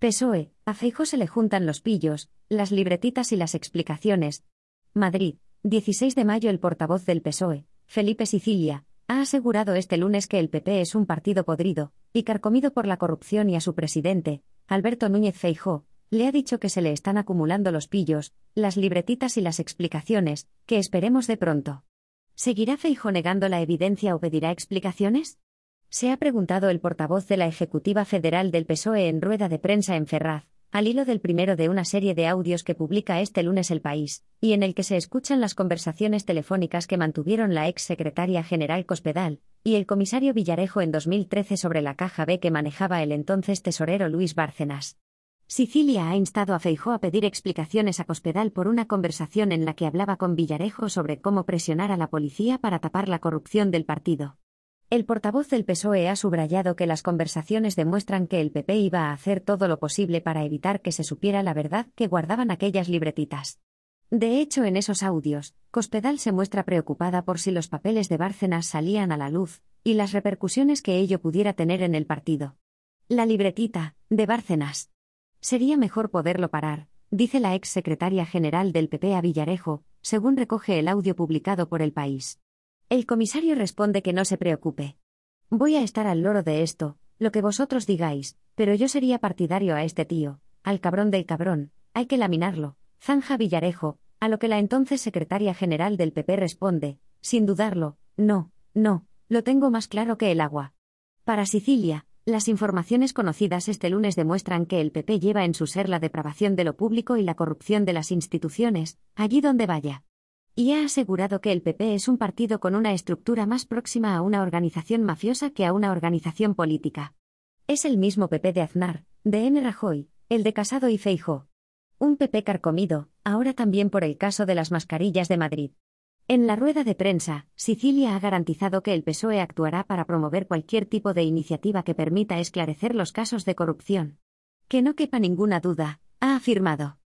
PSOE, a Feijo se le juntan los pillos, las libretitas y las explicaciones. Madrid, 16 de mayo El portavoz del PSOE, Felipe Sicilia, ha asegurado este lunes que el PP es un partido podrido, y carcomido por la corrupción y a su presidente, Alberto Núñez Feijó, le ha dicho que se le están acumulando los pillos, las libretitas y las explicaciones, que esperemos de pronto. ¿Seguirá Feijo negando la evidencia o pedirá explicaciones? Se ha preguntado el portavoz de la Ejecutiva Federal del PSOE en rueda de prensa en Ferraz, al hilo del primero de una serie de audios que publica este lunes El País, y en el que se escuchan las conversaciones telefónicas que mantuvieron la ex secretaria general Cospedal y el comisario Villarejo en 2013 sobre la caja B que manejaba el entonces tesorero Luis Bárcenas. Sicilia ha instado a Feijó a pedir explicaciones a Cospedal por una conversación en la que hablaba con Villarejo sobre cómo presionar a la policía para tapar la corrupción del partido. El portavoz del PSOE ha subrayado que las conversaciones demuestran que el PP iba a hacer todo lo posible para evitar que se supiera la verdad que guardaban aquellas libretitas. De hecho, en esos audios, Cospedal se muestra preocupada por si los papeles de Bárcenas salían a la luz, y las repercusiones que ello pudiera tener en el partido. La libretita, de Bárcenas. Sería mejor poderlo parar, dice la ex secretaria general del PP a Villarejo, según recoge el audio publicado por El País. El comisario responde que no se preocupe. Voy a estar al loro de esto, lo que vosotros digáis, pero yo sería partidario a este tío, al cabrón del cabrón, hay que laminarlo, zanja Villarejo, a lo que la entonces secretaria general del PP responde, sin dudarlo, no, no, lo tengo más claro que el agua. Para Sicilia, las informaciones conocidas este lunes demuestran que el PP lleva en su ser la depravación de lo público y la corrupción de las instituciones, allí donde vaya. Y ha asegurado que el PP es un partido con una estructura más próxima a una organización mafiosa que a una organización política. Es el mismo PP de Aznar, de M. Rajoy, el de Casado y Feijo. Un PP carcomido, ahora también por el caso de las mascarillas de Madrid. En la rueda de prensa, Sicilia ha garantizado que el PSOE actuará para promover cualquier tipo de iniciativa que permita esclarecer los casos de corrupción. Que no quepa ninguna duda, ha afirmado.